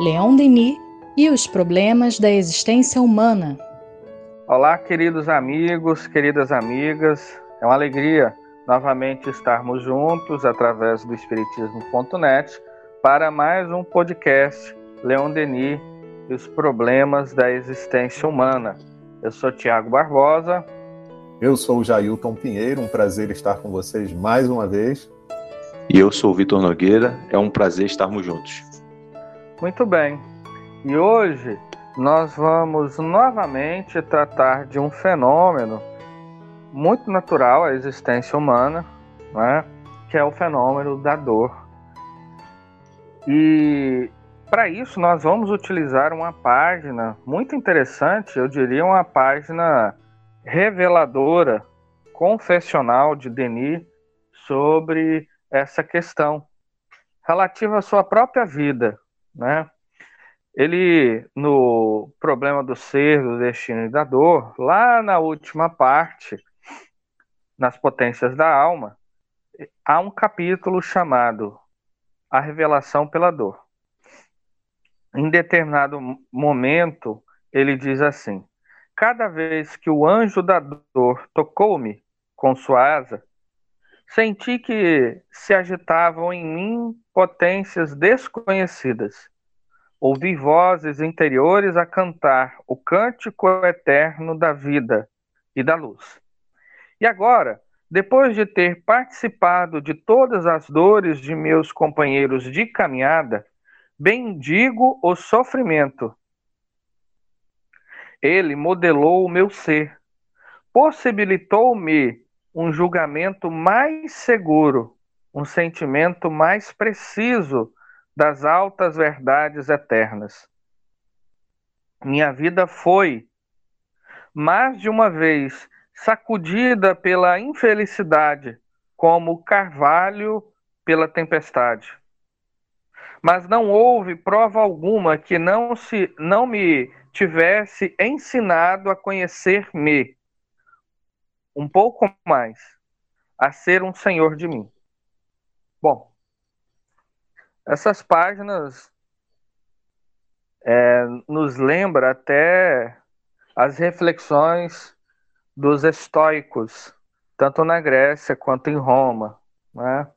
Leon Denis e os problemas da existência humana. Olá, queridos amigos, queridas amigas. É uma alegria novamente estarmos juntos através do Espiritismo.net para mais um podcast Leon Denis e os problemas da existência humana. Eu sou Tiago Barbosa. Eu sou o Jailton Pinheiro, um prazer estar com vocês mais uma vez. E eu sou o Vitor Nogueira, é um prazer estarmos juntos. Muito bem. E hoje nós vamos novamente tratar de um fenômeno muito natural à existência humana, né? que é o fenômeno da dor. E para isso nós vamos utilizar uma página muito interessante, eu diria uma página reveladora, confessional de Denis sobre essa questão relativa à sua própria vida, né? Ele, no problema do ser, do destino e da dor, lá na última parte, nas potências da alma, há um capítulo chamado A Revelação pela Dor. Em determinado momento, ele diz assim: Cada vez que o anjo da dor tocou-me com sua asa, senti que se agitavam em mim potências desconhecidas ouvi vozes interiores a cantar o cântico eterno da vida e da luz. E agora, depois de ter participado de todas as dores de meus companheiros de caminhada, bendigo o sofrimento. Ele modelou o meu ser, possibilitou-me um julgamento mais seguro, um sentimento mais preciso das altas verdades eternas. Minha vida foi, mais de uma vez, sacudida pela infelicidade, como carvalho pela tempestade. Mas não houve prova alguma que não se não me tivesse ensinado a conhecer-me um pouco mais, a ser um senhor de mim. Bom, essas páginas é, nos lembra até as reflexões dos estoicos, tanto na Grécia quanto em Roma. Né?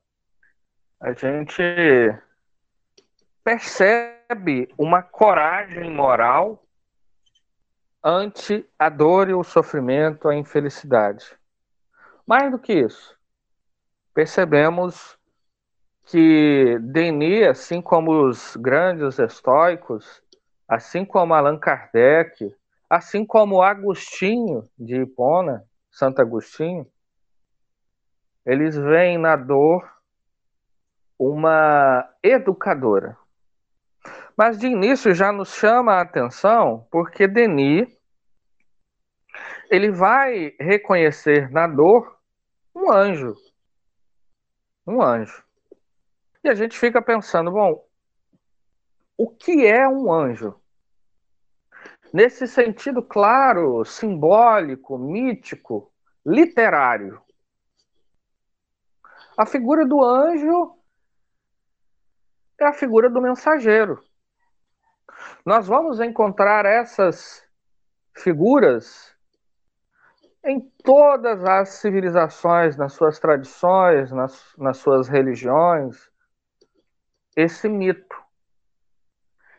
A gente percebe uma coragem moral ante a dor e o sofrimento, a infelicidade. Mais do que isso, percebemos que Denis, assim como os grandes estoicos, assim como Allan Kardec, assim como Agostinho de Hipona, Santo Agostinho, eles veem na dor uma educadora. Mas de início já nos chama a atenção porque Denis ele vai reconhecer na dor um anjo. Um anjo. E a gente fica pensando, bom, o que é um anjo? Nesse sentido claro, simbólico, mítico, literário. A figura do anjo é a figura do mensageiro. Nós vamos encontrar essas figuras em todas as civilizações, nas suas tradições, nas, nas suas religiões, esse mito.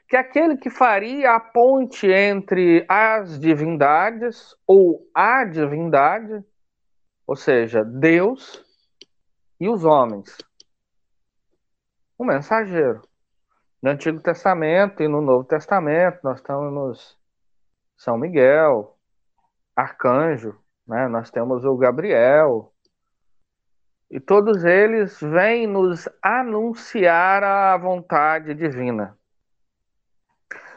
Que aquele que faria a ponte entre as divindades ou a divindade, ou seja, Deus e os homens. O mensageiro. No Antigo Testamento e no Novo Testamento, nós temos São Miguel, arcanjo, né? nós temos o Gabriel, e todos eles vêm nos anunciar a vontade divina.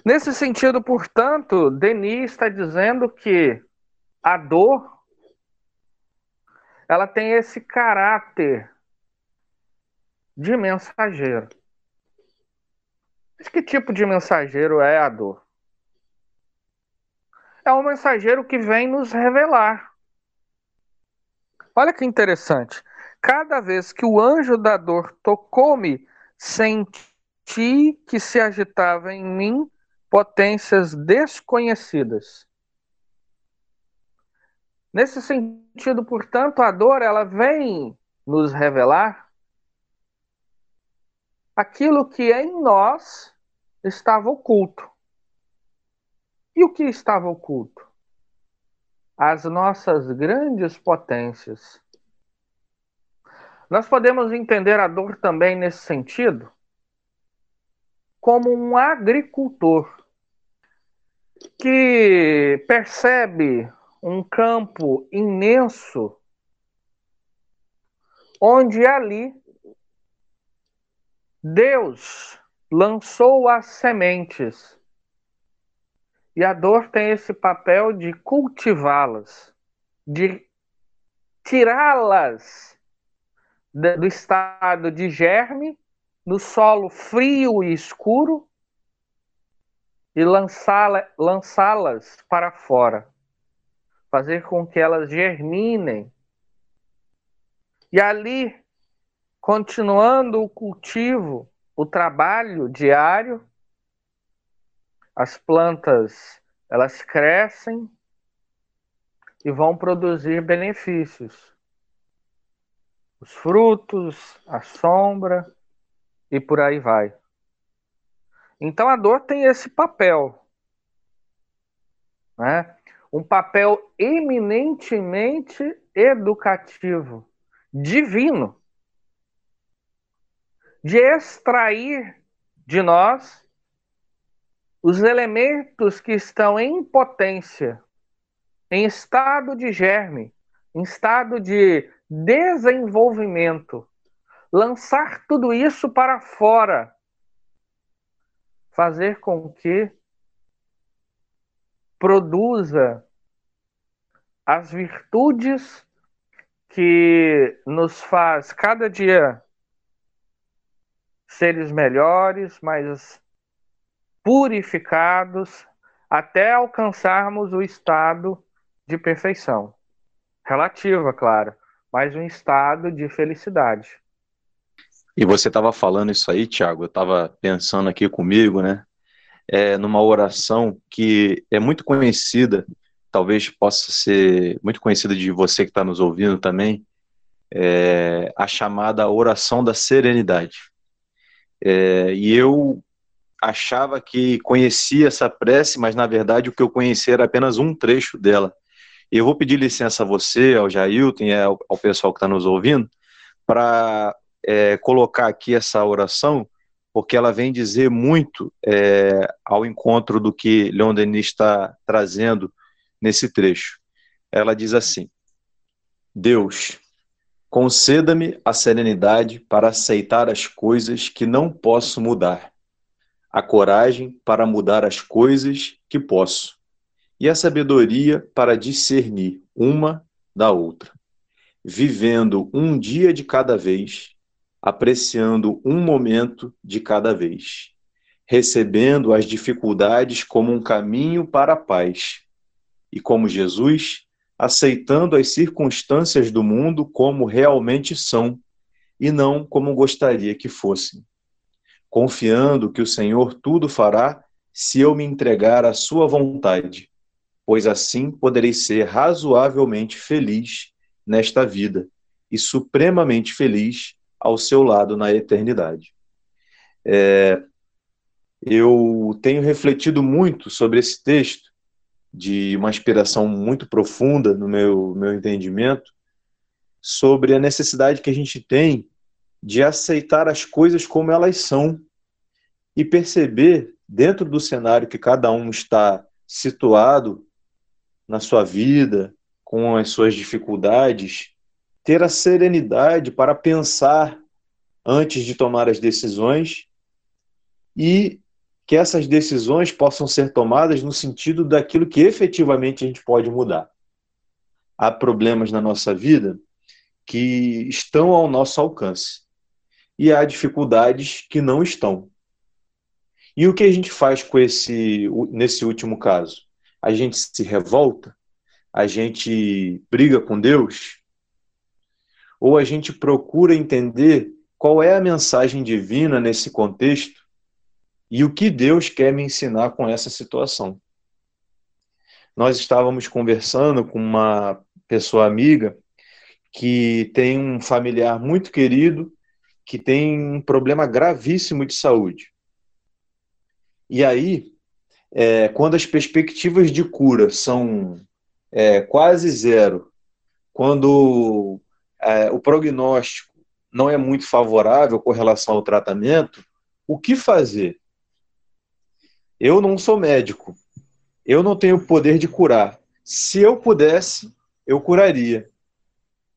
Nesse sentido, portanto, Denis está dizendo que a dor ela tem esse caráter de mensageiro. Mas que tipo de mensageiro é a dor? É um mensageiro que vem nos revelar. Olha que interessante. Cada vez que o anjo da dor tocou-me, senti que se agitava em mim potências desconhecidas. Nesse sentido, portanto, a dor ela vem nos revelar aquilo que em nós estava oculto. E o que estava oculto? As nossas grandes potências. Nós podemos entender a dor também nesse sentido como um agricultor que percebe um campo imenso onde ali Deus lançou as sementes. E a dor tem esse papel de cultivá-las, de tirá-las do estado de germe, no solo frio e escuro, e lançá-las para fora, fazer com que elas germinem. E ali, continuando o cultivo, o trabalho diário, as plantas elas crescem e vão produzir benefícios. Os frutos, a sombra e por aí vai. Então a dor tem esse papel, né? um papel eminentemente educativo, divino, de extrair de nós os elementos que estão em potência, em estado de germe, em estado de desenvolvimento, lançar tudo isso para fora. Fazer com que produza as virtudes que nos faz cada dia seres melhores, mais purificados, até alcançarmos o estado de perfeição. Relativa, claro, mas um estado de felicidade. E você estava falando isso aí, Tiago, eu estava pensando aqui comigo, né? É, numa oração que é muito conhecida, talvez possa ser muito conhecida de você que está nos ouvindo também, é, a chamada oração da serenidade. É, e eu achava que conhecia essa prece, mas na verdade o que eu conhecia era apenas um trecho dela. Eu vou pedir licença a você, ao Jailton e ao, ao pessoal que está nos ouvindo, para é, colocar aqui essa oração, porque ela vem dizer muito é, ao encontro do que Leon Denis está trazendo nesse trecho. Ela diz assim: Deus, conceda-me a serenidade para aceitar as coisas que não posso mudar, a coragem para mudar as coisas que posso, e a sabedoria para discernir uma da outra, vivendo um dia de cada vez apreciando um momento de cada vez, recebendo as dificuldades como um caminho para a paz, e como Jesus, aceitando as circunstâncias do mundo como realmente são e não como gostaria que fossem, confiando que o Senhor tudo fará se eu me entregar à sua vontade, pois assim poderei ser razoavelmente feliz nesta vida e supremamente feliz ao seu lado na eternidade. É, eu tenho refletido muito sobre esse texto, de uma inspiração muito profunda no meu, meu entendimento, sobre a necessidade que a gente tem de aceitar as coisas como elas são e perceber, dentro do cenário que cada um está situado na sua vida, com as suas dificuldades, ter a serenidade para pensar antes de tomar as decisões e que essas decisões possam ser tomadas no sentido daquilo que efetivamente a gente pode mudar. Há problemas na nossa vida que estão ao nosso alcance e há dificuldades que não estão. E o que a gente faz com esse nesse último caso? A gente se revolta? A gente briga com Deus? ou a gente procura entender qual é a mensagem divina nesse contexto e o que Deus quer me ensinar com essa situação. Nós estávamos conversando com uma pessoa amiga que tem um familiar muito querido que tem um problema gravíssimo de saúde. E aí, é, quando as perspectivas de cura são é, quase zero, quando é, o prognóstico não é muito favorável com relação ao tratamento, o que fazer? Eu não sou médico. Eu não tenho poder de curar. Se eu pudesse, eu curaria.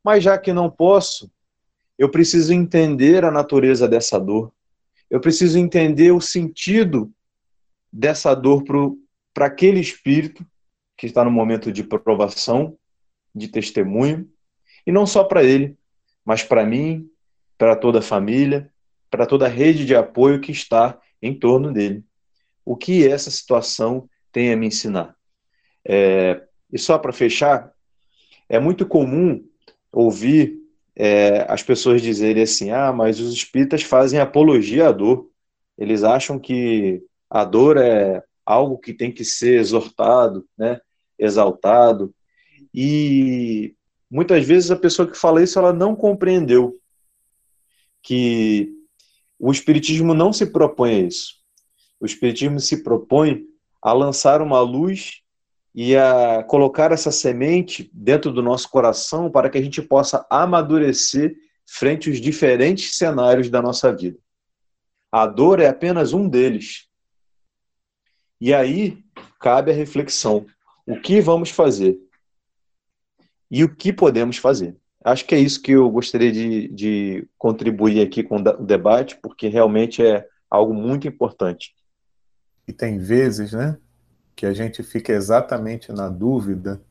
Mas já que não posso, eu preciso entender a natureza dessa dor. Eu preciso entender o sentido dessa dor para aquele espírito que está no momento de provação, de testemunho, e não só para ele, mas para mim, para toda a família, para toda a rede de apoio que está em torno dele o que essa situação tem a me ensinar. É, e só para fechar, é muito comum ouvir é, as pessoas dizerem assim: ah, mas os espíritas fazem apologia à dor. Eles acham que a dor é algo que tem que ser exortado, né, exaltado. E muitas vezes a pessoa que fala isso ela não compreendeu que o espiritismo não se propõe a isso. O Espiritismo se propõe a lançar uma luz e a colocar essa semente dentro do nosso coração para que a gente possa amadurecer frente aos diferentes cenários da nossa vida. A dor é apenas um deles. E aí cabe a reflexão: o que vamos fazer? E o que podemos fazer? Acho que é isso que eu gostaria de, de contribuir aqui com o debate, porque realmente é algo muito importante. E tem vezes, né, que a gente fica exatamente na dúvida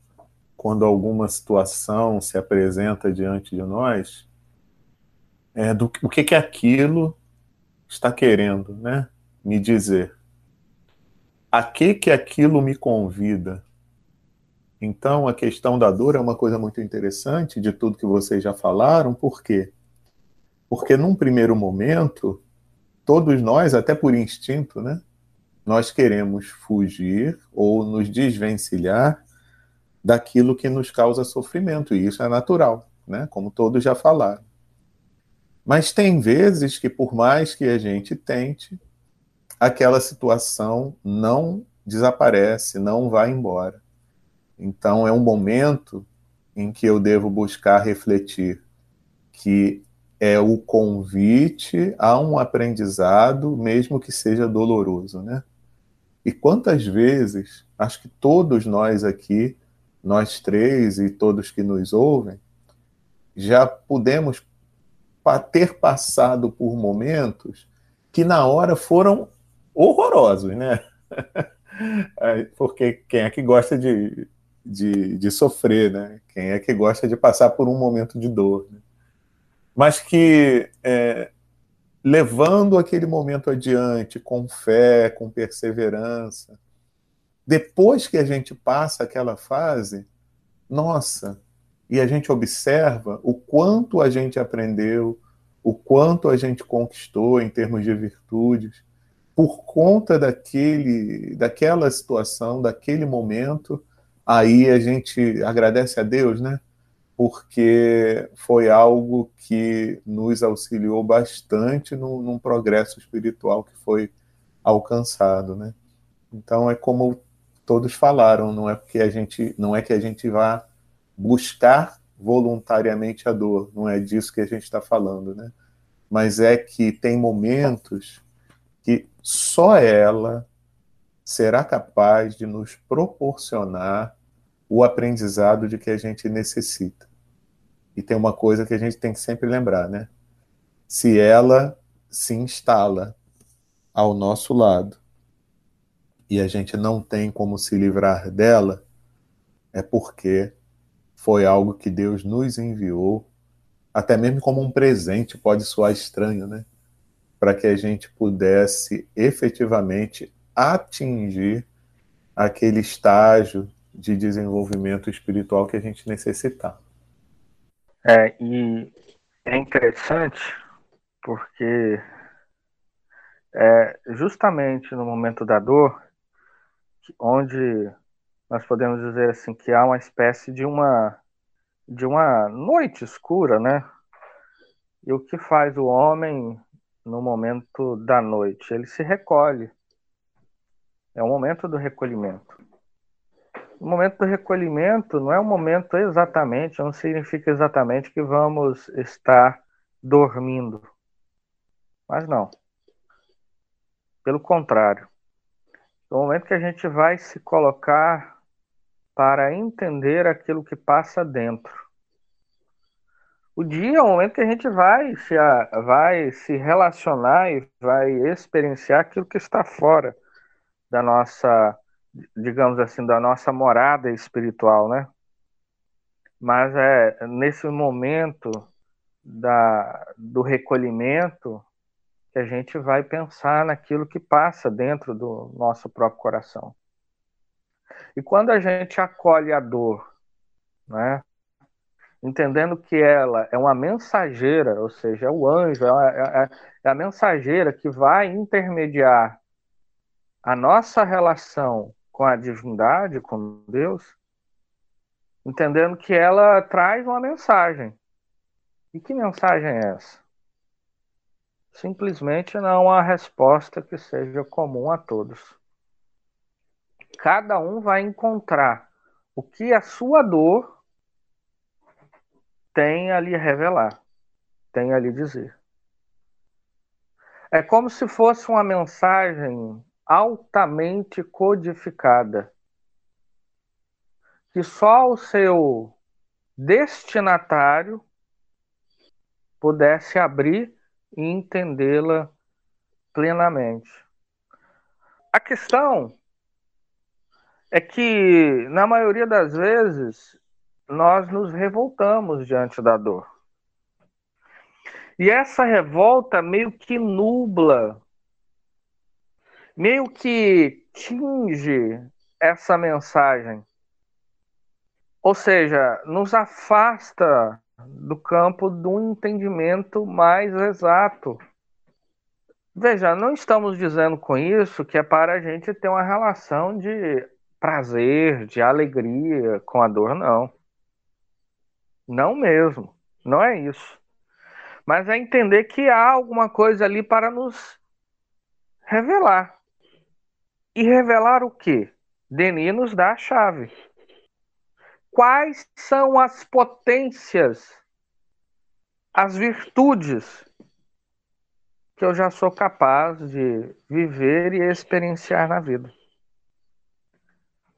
quando alguma situação se apresenta diante de nós, é, do o que que aquilo está querendo, né, me dizer. A que que aquilo me convida? Então, a questão da dor é uma coisa muito interessante de tudo que vocês já falaram, por quê? Porque num primeiro momento, todos nós, até por instinto, né, nós queremos fugir ou nos desvencilhar daquilo que nos causa sofrimento, e isso é natural, né? como todos já falaram. Mas tem vezes que, por mais que a gente tente, aquela situação não desaparece, não vai embora. Então, é um momento em que eu devo buscar refletir que é o convite a um aprendizado, mesmo que seja doloroso, né? E quantas vezes, acho que todos nós aqui, nós três e todos que nos ouvem, já pudemos ter passado por momentos que na hora foram horrorosos, né? Porque quem é que gosta de, de, de, sofrer, né? Quem é que gosta de passar por um momento de dor? Né? Mas que é, levando aquele momento adiante com fé, com perseverança. Depois que a gente passa aquela fase, nossa, e a gente observa o quanto a gente aprendeu, o quanto a gente conquistou em termos de virtudes, por conta daquele, daquela situação, daquele momento, aí a gente agradece a Deus, né? porque foi algo que nos auxiliou bastante no, num progresso espiritual que foi alcançado, né? Então é como todos falaram, não é porque a gente não é que a gente vá buscar voluntariamente a dor, não é disso que a gente está falando, né? Mas é que tem momentos que só ela será capaz de nos proporcionar o aprendizado de que a gente necessita. E tem uma coisa que a gente tem que sempre lembrar, né? Se ela se instala ao nosso lado e a gente não tem como se livrar dela, é porque foi algo que Deus nos enviou, até mesmo como um presente, pode soar estranho, né? Para que a gente pudesse efetivamente atingir aquele estágio de desenvolvimento espiritual que a gente necessitava. É, e é interessante porque é justamente no momento da dor, onde nós podemos dizer assim que há uma espécie de uma de uma noite escura, né? E o que faz o homem no momento da noite? Ele se recolhe. É o momento do recolhimento. O momento do recolhimento não é um momento exatamente, não significa exatamente que vamos estar dormindo. Mas não. Pelo contrário. É o momento que a gente vai se colocar para entender aquilo que passa dentro. O dia é o momento que a gente vai se, vai se relacionar e vai experienciar aquilo que está fora da nossa, digamos assim, da nossa morada espiritual, né? Mas é nesse momento da, do recolhimento que a gente vai pensar naquilo que passa dentro do nosso próprio coração. E quando a gente acolhe a dor, né, entendendo que ela é uma mensageira, ou seja, é o anjo, é, é, é a mensageira que vai intermediar a nossa relação com a divindade, com Deus, entendendo que ela traz uma mensagem. E que mensagem é essa? Simplesmente não há resposta que seja comum a todos. Cada um vai encontrar o que a sua dor tem a lhe revelar, tem a lhe dizer. É como se fosse uma mensagem altamente codificada, que só o seu destinatário pudesse abrir e entendê-la plenamente. A questão é que, na maioria das vezes, nós nos revoltamos diante da dor. E essa revolta meio que nubla, meio que tinge essa mensagem. Ou seja, nos afasta do campo do entendimento mais exato. Veja, não estamos dizendo com isso que é para a gente ter uma relação de prazer, de alegria com a dor, não. Não mesmo. Não é isso. Mas é entender que há alguma coisa ali para nos revelar. E revelar o quê? Denis nos dá a chave. Quais são as potências, as virtudes que eu já sou capaz de viver e experienciar na vida?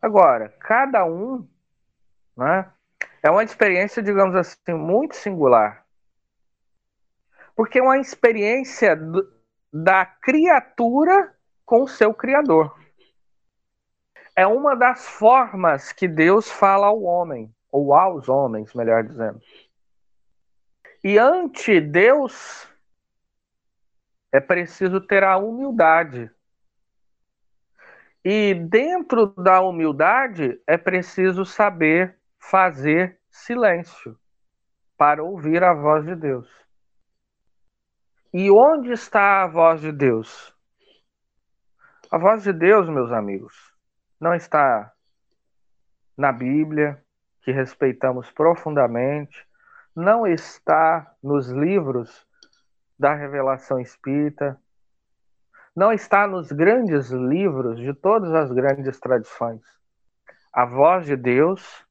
Agora, cada um né, é uma experiência, digamos assim, muito singular. Porque é uma experiência do, da criatura com o seu Criador é uma das formas que Deus fala ao homem, ou aos homens, melhor dizendo. E ante Deus é preciso ter a humildade. E dentro da humildade é preciso saber fazer silêncio para ouvir a voz de Deus. E onde está a voz de Deus? A voz de Deus, meus amigos, não está na Bíblia, que respeitamos profundamente, não está nos livros da revelação espírita, não está nos grandes livros de todas as grandes tradições. A voz de Deus,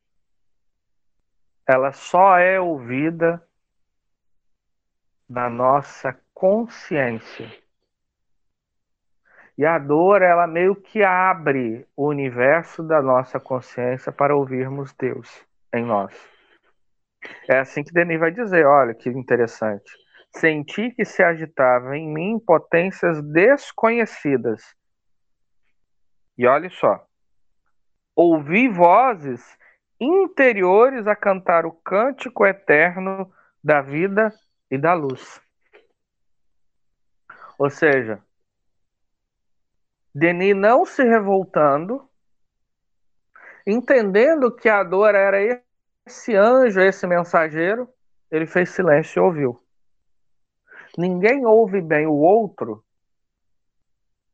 ela só é ouvida na nossa consciência. E a dor, ela meio que abre o universo da nossa consciência para ouvirmos Deus em nós. É assim que Denis vai dizer: olha que interessante. Senti que se agitava em mim potências desconhecidas. E olha só. Ouvi vozes interiores a cantar o cântico eterno da vida e da luz. Ou seja, Denis não se revoltando, entendendo que a dor era esse anjo, esse mensageiro, ele fez silêncio e ouviu. Ninguém ouve bem o outro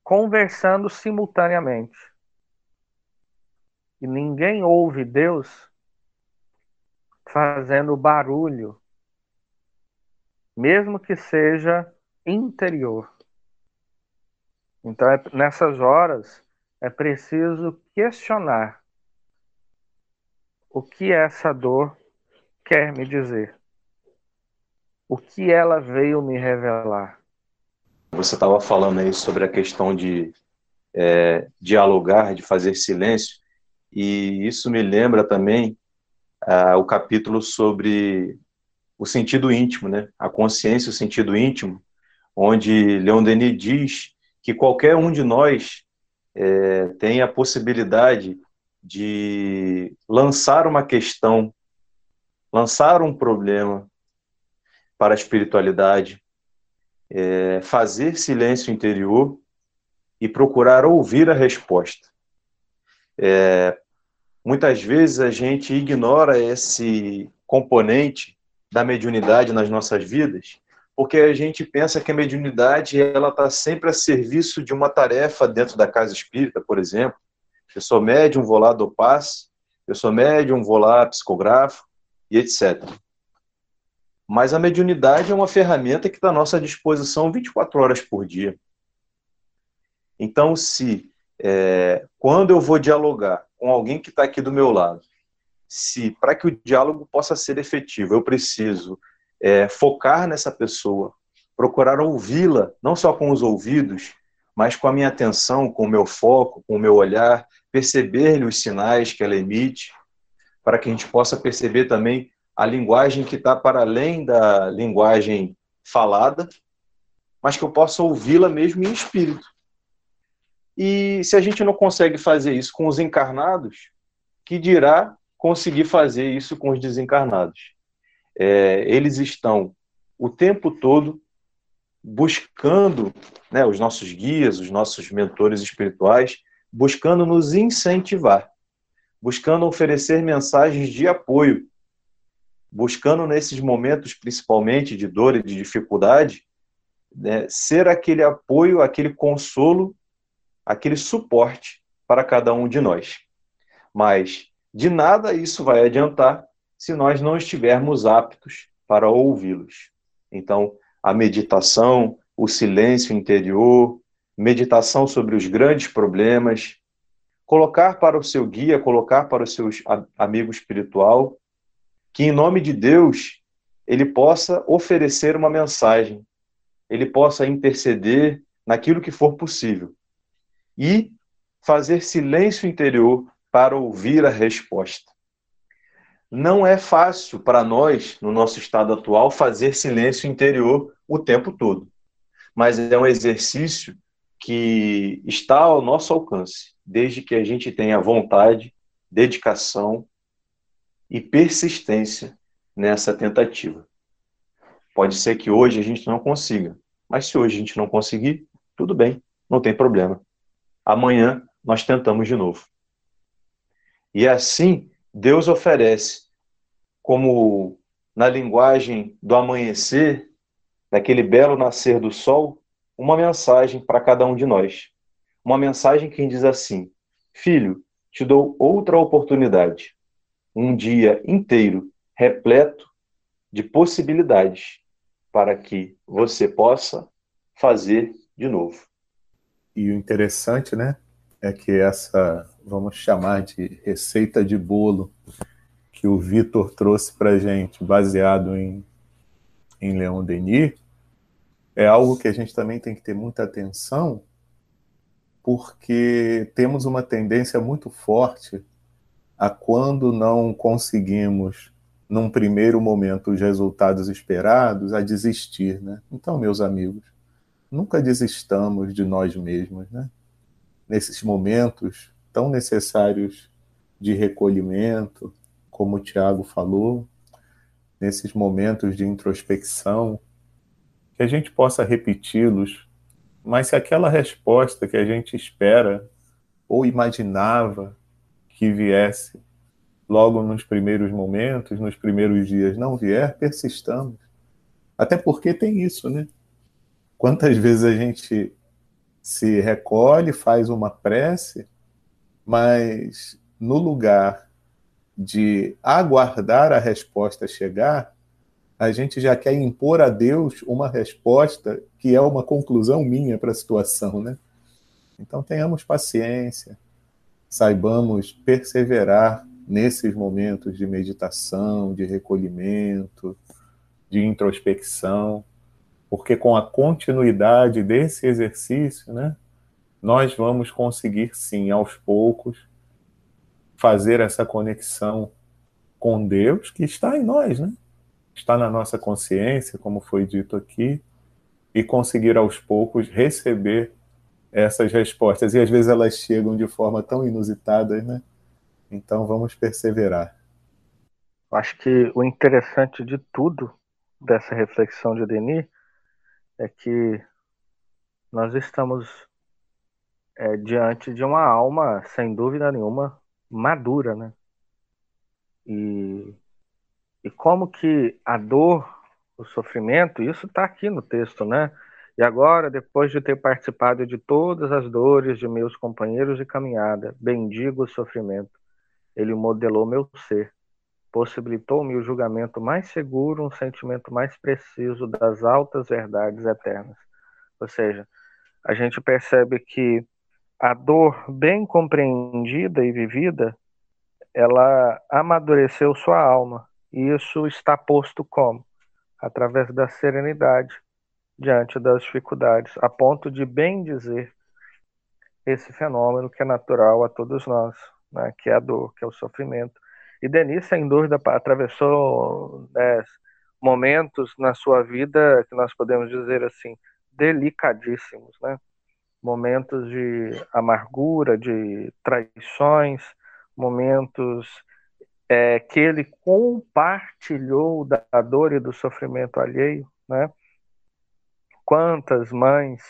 conversando simultaneamente. E ninguém ouve Deus fazendo barulho, mesmo que seja interior. Então, é, nessas horas, é preciso questionar o que essa dor quer me dizer. O que ela veio me revelar. Você estava falando aí sobre a questão de é, dialogar, de fazer silêncio, e isso me lembra também uh, o capítulo sobre o sentido íntimo, né? A consciência, o sentido íntimo, onde Leon Denis diz que qualquer um de nós é, tem a possibilidade de lançar uma questão, lançar um problema para a espiritualidade, é, fazer silêncio interior e procurar ouvir a resposta. É, muitas vezes a gente ignora esse componente da mediunidade nas nossas vidas, porque a gente pensa que a mediunidade ela está sempre a serviço de uma tarefa dentro da casa espírita, por exemplo. Eu sou médium, vou lá, dou passe. Eu sou médium, vou lá, psicografo e etc. Mas a mediunidade é uma ferramenta que está à nossa disposição 24 horas por dia. Então, se é, quando eu vou dialogar com alguém que está aqui do meu lado, se para que o diálogo possa ser efetivo, eu preciso é, focar nessa pessoa, procurar ouvi-la, não só com os ouvidos, mas com a minha atenção, com o meu foco, com o meu olhar, perceber-lhe os sinais que ela emite, para que a gente possa perceber também a linguagem que está para além da linguagem falada, mas que eu possa ouvi-la mesmo em espírito. E se a gente não consegue fazer isso com os encarnados, que dirá conseguir fazer isso com os desencarnados? É, eles estão o tempo todo buscando, né, os nossos guias, os nossos mentores espirituais, buscando nos incentivar, buscando oferecer mensagens de apoio, buscando nesses momentos, principalmente de dor e de dificuldade, né, ser aquele apoio, aquele consolo aquele suporte para cada um de nós. Mas de nada isso vai adiantar se nós não estivermos aptos para ouvi-los. Então, a meditação, o silêncio interior, meditação sobre os grandes problemas, colocar para o seu guia, colocar para o seu amigo espiritual, que em nome de Deus ele possa oferecer uma mensagem, ele possa interceder naquilo que for possível, e fazer silêncio interior para ouvir a resposta. Não é fácil para nós, no nosso estado atual, fazer silêncio interior o tempo todo, mas é um exercício que está ao nosso alcance, desde que a gente tenha vontade, dedicação e persistência nessa tentativa. Pode ser que hoje a gente não consiga, mas se hoje a gente não conseguir, tudo bem, não tem problema amanhã nós tentamos de novo. E assim, Deus oferece, como na linguagem do amanhecer, daquele belo nascer do sol, uma mensagem para cada um de nós. Uma mensagem que diz assim: Filho, te dou outra oportunidade. Um dia inteiro repleto de possibilidades para que você possa fazer de novo. E o interessante, né, é que essa, vamos chamar de receita de bolo que o Vitor trouxe para gente, baseado em, em Leon Denis, é algo que a gente também tem que ter muita atenção, porque temos uma tendência muito forte a quando não conseguimos, num primeiro momento, os resultados esperados, a desistir, né? Então, meus amigos, nunca desistamos de nós mesmos, né? Nesses momentos tão necessários de recolhimento, como o Tiago falou, nesses momentos de introspecção, que a gente possa repeti-los, mas se aquela resposta que a gente espera ou imaginava que viesse logo nos primeiros momentos, nos primeiros dias, não vier, persistamos. Até porque tem isso, né? Quantas vezes a gente se recolhe, faz uma prece, mas no lugar de aguardar a resposta chegar, a gente já quer impor a Deus uma resposta que é uma conclusão minha para a situação, né? Então tenhamos paciência, saibamos perseverar nesses momentos de meditação, de recolhimento, de introspecção, porque com a continuidade desse exercício, né, nós vamos conseguir sim, aos poucos, fazer essa conexão com Deus que está em nós, né? Está na nossa consciência, como foi dito aqui, e conseguir aos poucos receber essas respostas. E às vezes elas chegam de forma tão inusitada, né? Então vamos perseverar. Acho que o interessante de tudo dessa reflexão de Denis é que nós estamos é, diante de uma alma, sem dúvida nenhuma, madura, né? E, e como que a dor, o sofrimento, isso está aqui no texto, né? E agora, depois de ter participado de todas as dores de meus companheiros de caminhada, bendigo o sofrimento. Ele modelou meu ser, possibilitou-me o julgamento mais seguro, um sentimento mais preciso das altas verdades eternas. Ou seja, a gente percebe que a dor bem compreendida e vivida, ela amadureceu sua alma. E isso está posto como? Através da serenidade diante das dificuldades, a ponto de bem dizer esse fenômeno que é natural a todos nós, né, que é a dor, que é o sofrimento. E Denise, sem dúvida, atravessou né, momentos na sua vida que nós podemos dizer assim, delicadíssimos, né? momentos de amargura, de traições, momentos é, que ele compartilhou da dor e do sofrimento alheio, né? Quantas mães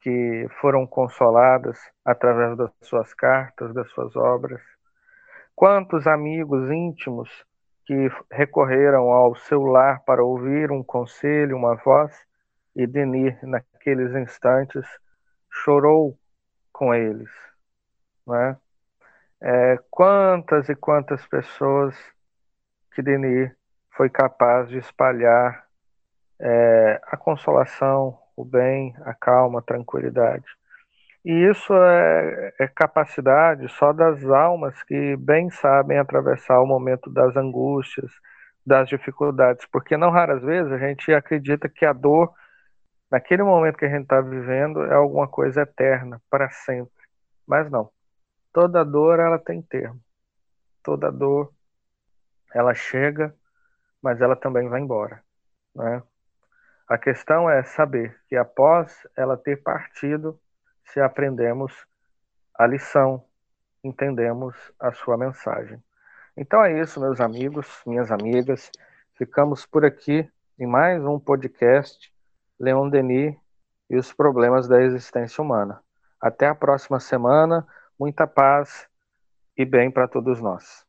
que foram consoladas através das suas cartas, das suas obras, quantos amigos íntimos que recorreram ao seu lar para ouvir um conselho, uma voz, e Denis, naqueles instantes, chorou com eles. Né? É, quantas e quantas pessoas que Denis foi capaz de espalhar é, a consolação, o bem, a calma, a tranquilidade. E isso é, é, capacidade só das almas que bem sabem atravessar o momento das angústias, das dificuldades, porque não raras vezes a gente acredita que a dor naquele momento que a gente está vivendo é alguma coisa eterna, para sempre. Mas não. Toda dor ela tem termo. Toda dor ela chega, mas ela também vai embora. Né? A questão é saber que após ela ter partido, se aprendemos a lição, entendemos a sua mensagem. Então é isso, meus amigos, minhas amigas. Ficamos por aqui em mais um podcast Leon Denis e os problemas da existência humana. Até a próxima semana, muita paz e bem para todos nós.